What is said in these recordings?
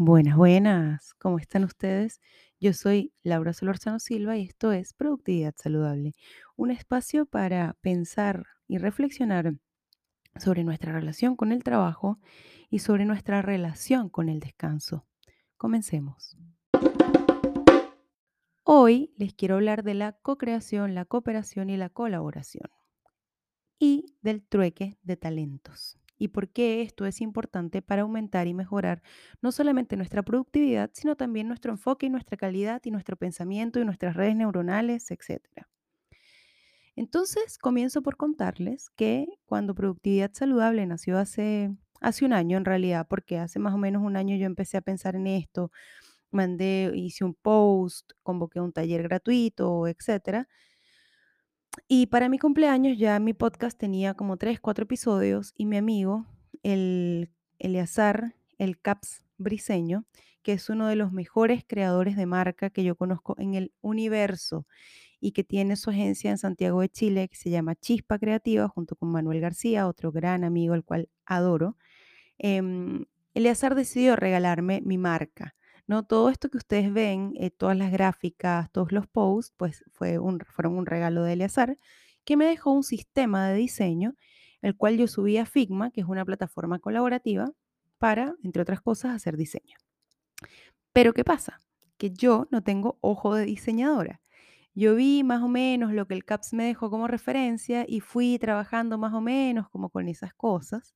Buenas, buenas. ¿Cómo están ustedes? Yo soy Laura Solorzano Silva y esto es Productividad Saludable, un espacio para pensar y reflexionar sobre nuestra relación con el trabajo y sobre nuestra relación con el descanso. Comencemos. Hoy les quiero hablar de la co-creación, la cooperación y la colaboración y del trueque de talentos y por qué esto es importante para aumentar y mejorar no solamente nuestra productividad, sino también nuestro enfoque y nuestra calidad y nuestro pensamiento y nuestras redes neuronales, etc. Entonces, comienzo por contarles que cuando Productividad Saludable nació hace, hace un año en realidad, porque hace más o menos un año yo empecé a pensar en esto, mandé, hice un post, convoqué un taller gratuito, etcétera y para mi cumpleaños ya mi podcast tenía como tres, cuatro episodios y mi amigo, el Eleazar, el Caps Briseño, que es uno de los mejores creadores de marca que yo conozco en el universo y que tiene su agencia en Santiago de Chile que se llama Chispa Creativa junto con Manuel García, otro gran amigo al cual adoro. Eh, Eleazar decidió regalarme mi marca. ¿No? Todo esto que ustedes ven, eh, todas las gráficas, todos los posts, pues fue fueron un regalo de Eleazar, que me dejó un sistema de diseño, el cual yo subí a Figma, que es una plataforma colaborativa, para, entre otras cosas, hacer diseño. Pero ¿qué pasa? Que yo no tengo ojo de diseñadora. Yo vi más o menos lo que el CAPS me dejó como referencia y fui trabajando más o menos como con esas cosas.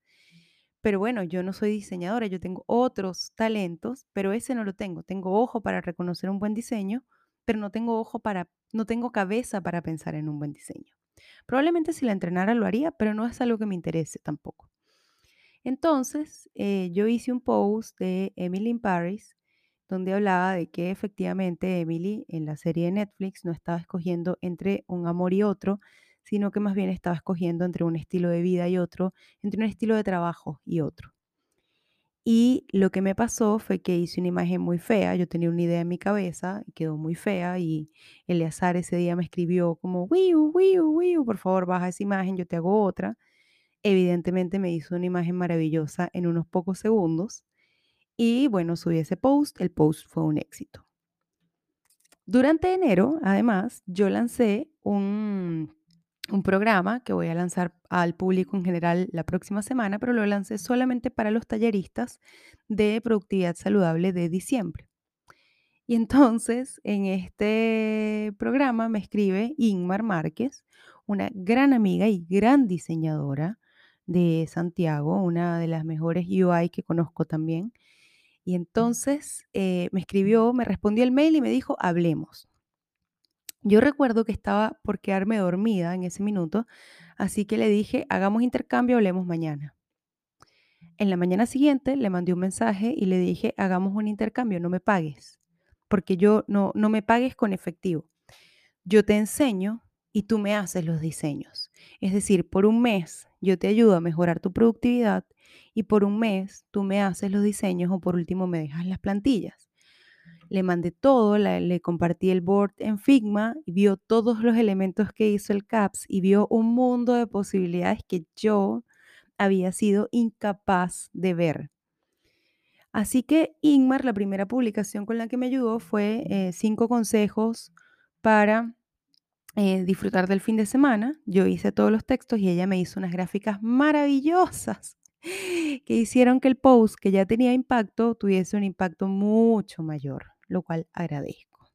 Pero bueno, yo no soy diseñadora, yo tengo otros talentos, pero ese no lo tengo. Tengo ojo para reconocer un buen diseño, pero no tengo ojo para, no tengo cabeza para pensar en un buen diseño. Probablemente si la entrenara lo haría, pero no es algo que me interese tampoco. Entonces, eh, yo hice un post de Emily in Paris, donde hablaba de que efectivamente Emily en la serie de Netflix no estaba escogiendo entre un amor y otro, sino que más bien estaba escogiendo entre un estilo de vida y otro, entre un estilo de trabajo y otro. Y lo que me pasó fue que hice una imagen muy fea, yo tenía una idea en mi cabeza y quedó muy fea y Eleazar ese día me escribió como, wiu, wiu, wiu, por favor baja esa imagen, yo te hago otra. Evidentemente me hizo una imagen maravillosa en unos pocos segundos y bueno, subí ese post, el post fue un éxito. Durante enero, además, yo lancé un un programa que voy a lanzar al público en general la próxima semana, pero lo lancé solamente para los talleristas de productividad saludable de diciembre. Y entonces en este programa me escribe Ingmar Márquez, una gran amiga y gran diseñadora de Santiago, una de las mejores UI que conozco también. Y entonces eh, me escribió, me respondió el mail y me dijo, hablemos. Yo recuerdo que estaba por quedarme dormida en ese minuto, así que le dije, hagamos intercambio, hablemos mañana. En la mañana siguiente le mandé un mensaje y le dije, hagamos un intercambio, no me pagues, porque yo no, no me pagues con efectivo. Yo te enseño y tú me haces los diseños. Es decir, por un mes yo te ayudo a mejorar tu productividad y por un mes tú me haces los diseños o por último me dejas las plantillas le mandé todo, le compartí el board en Figma y vio todos los elementos que hizo el CAPS y vio un mundo de posibilidades que yo había sido incapaz de ver. Así que Ingmar, la primera publicación con la que me ayudó fue eh, cinco consejos para eh, disfrutar del fin de semana. Yo hice todos los textos y ella me hizo unas gráficas maravillosas que hicieron que el post que ya tenía impacto tuviese un impacto mucho mayor lo cual agradezco.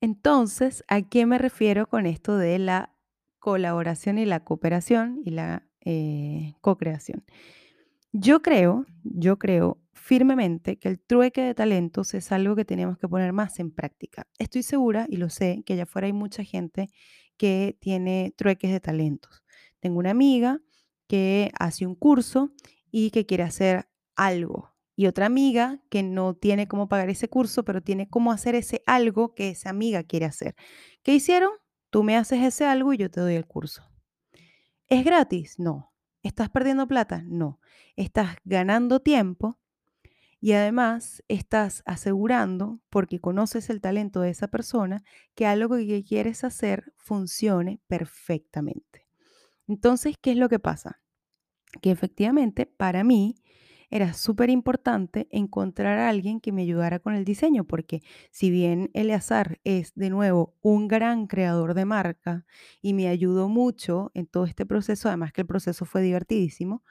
Entonces, ¿a qué me refiero con esto de la colaboración y la cooperación y la eh, co-creación? Yo creo, yo creo firmemente que el trueque de talentos es algo que tenemos que poner más en práctica. Estoy segura y lo sé que allá afuera hay mucha gente que tiene trueques de talentos. Tengo una amiga que hace un curso y que quiere hacer algo, y otra amiga que no tiene cómo pagar ese curso, pero tiene cómo hacer ese algo que esa amiga quiere hacer. ¿Qué hicieron? Tú me haces ese algo y yo te doy el curso. ¿Es gratis? No. ¿Estás perdiendo plata? No. Estás ganando tiempo y además estás asegurando, porque conoces el talento de esa persona, que algo que quieres hacer funcione perfectamente. Entonces, ¿qué es lo que pasa? Que efectivamente para mí era súper importante encontrar a alguien que me ayudara con el diseño, porque si bien Eleazar es de nuevo un gran creador de marca y me ayudó mucho en todo este proceso, además que el proceso fue divertidísimo,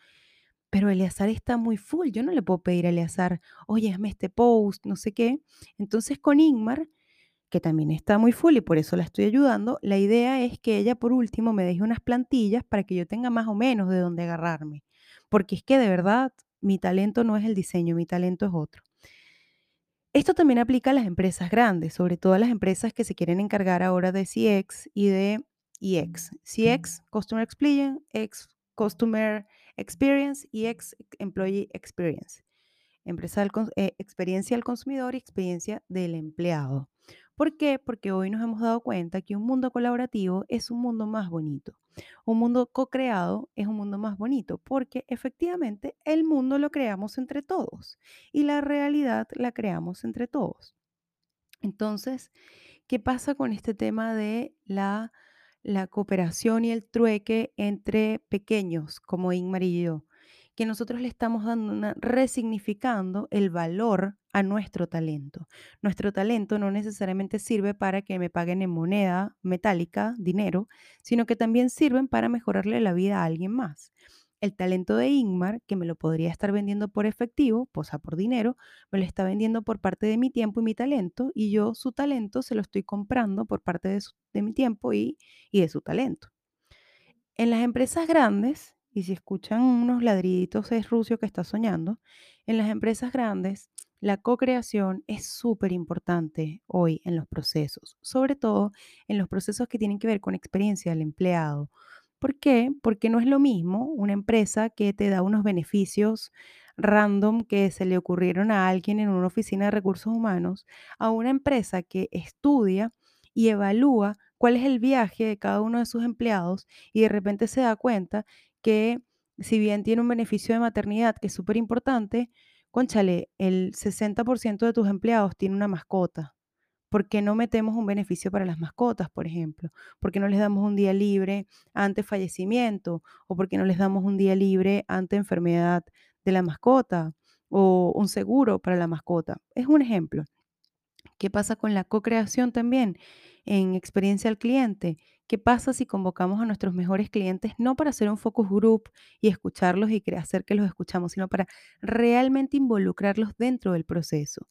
pero Eleazar está muy full. Yo no le puedo pedir a Eleazar, oye, hazme este post, no sé qué. Entonces con Ingmar, que también está muy full y por eso la estoy ayudando, la idea es que ella por último me deje unas plantillas para que yo tenga más o menos de dónde agarrarme. Porque es que de verdad mi talento no es el diseño, mi talento es otro. Esto también aplica a las empresas grandes, sobre todo a las empresas que se quieren encargar ahora de CX y de EX. CX, Customer Experience, X, Customer Experience y X, Employee Experience. Del, eh, experiencia del consumidor y experiencia del empleado. ¿Por qué? Porque hoy nos hemos dado cuenta que un mundo colaborativo es un mundo más bonito. Un mundo co-creado es un mundo más bonito porque efectivamente el mundo lo creamos entre todos y la realidad la creamos entre todos. Entonces, ¿qué pasa con este tema de la, la cooperación y el trueque entre pequeños como Ingmar y yo? Que nosotros le estamos dando resignificando el valor a nuestro talento. Nuestro talento no necesariamente sirve para que me paguen en moneda metálica, dinero, sino que también sirven para mejorarle la vida a alguien más. El talento de Ingmar, que me lo podría estar vendiendo por efectivo, posa por dinero, me lo está vendiendo por parte de mi tiempo y mi talento, y yo su talento se lo estoy comprando por parte de, mi tiempo y de su talento. En las empresas grandes, y si escuchan unos ladriditos es Rucio que está soñando, en las empresas grandes la co-creación es súper importante hoy en los procesos, sobre todo en los procesos que tienen que ver con experiencia del empleado. ¿Por qué? Porque no es lo mismo una empresa que te da unos beneficios random que se le ocurrieron a alguien en una oficina de recursos humanos a una empresa que estudia y evalúa cuál es el viaje de cada uno de sus empleados y de repente se da cuenta que si bien tiene un beneficio de maternidad que es súper importante, conchale, el 60% de tus empleados tiene una mascota. ¿Por qué no metemos un beneficio para las mascotas, por ejemplo? ¿Por qué no les damos un día libre ante fallecimiento? ¿O por qué no les damos un día libre ante enfermedad de la mascota? ¿O un seguro para la mascota? Es un ejemplo. ¿Qué pasa con la co-creación también en experiencia al cliente? ¿Qué pasa si convocamos a nuestros mejores clientes no para hacer un focus group y escucharlos y hacer que los escuchamos, sino para realmente involucrarlos dentro del proceso?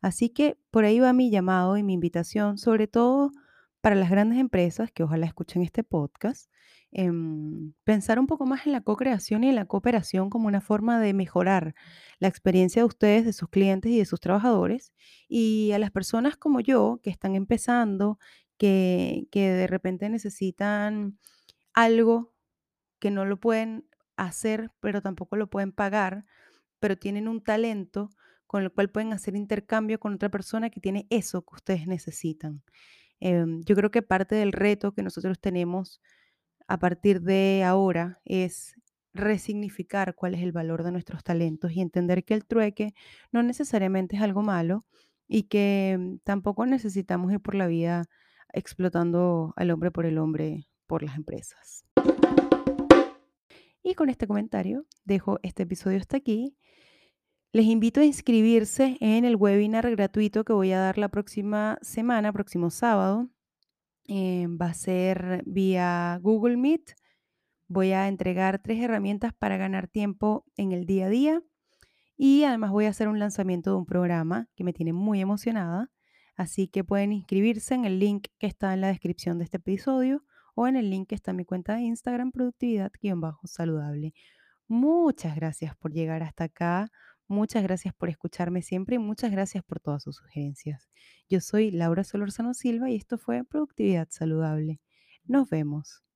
Así que por ahí va mi llamado y mi invitación, sobre todo para las grandes empresas que ojalá escuchen este podcast, em, pensar un poco más en la co-creación y en la cooperación como una forma de mejorar la experiencia de ustedes, de sus clientes y de sus trabajadores. Y a las personas como yo que están empezando, que, de repente necesitan algo que no lo pueden hacer, pero tampoco lo pueden pagar, pero tienen un talento con el cual pueden hacer intercambio con otra persona que tiene eso que ustedes necesitan. Em, yo creo que parte del reto que nosotros tenemos a partir de ahora es resignificar cuál es el valor de nuestros talentos y entender que el trueque no necesariamente es algo malo y que mm, tampoco necesitamos ir por la vida explotando al hombre por el hombre por las empresas. Y con este comentario dejo este episodio hasta aquí. Les invito a inscribirse en el webinar gratuito que voy a dar la próxima semana, próximo sábado. Eh, va a ser vía Google Meet. Voy a entregar tres herramientas para ganar tiempo en el día a día. Y además voy a hacer un lanzamiento de un programa que me tiene muy emocionada. Así que pueden inscribirse en el link que está en la descripción de este episodio o en el link que está en mi cuenta de Instagram, productividad-saludable. Muchas gracias por llegar hasta acá. Muchas gracias por escucharme siempre y muchas gracias por todas sus sugerencias. Yo soy Laura Solorzano Silva y esto fue Productividad Saludable. Nos vemos.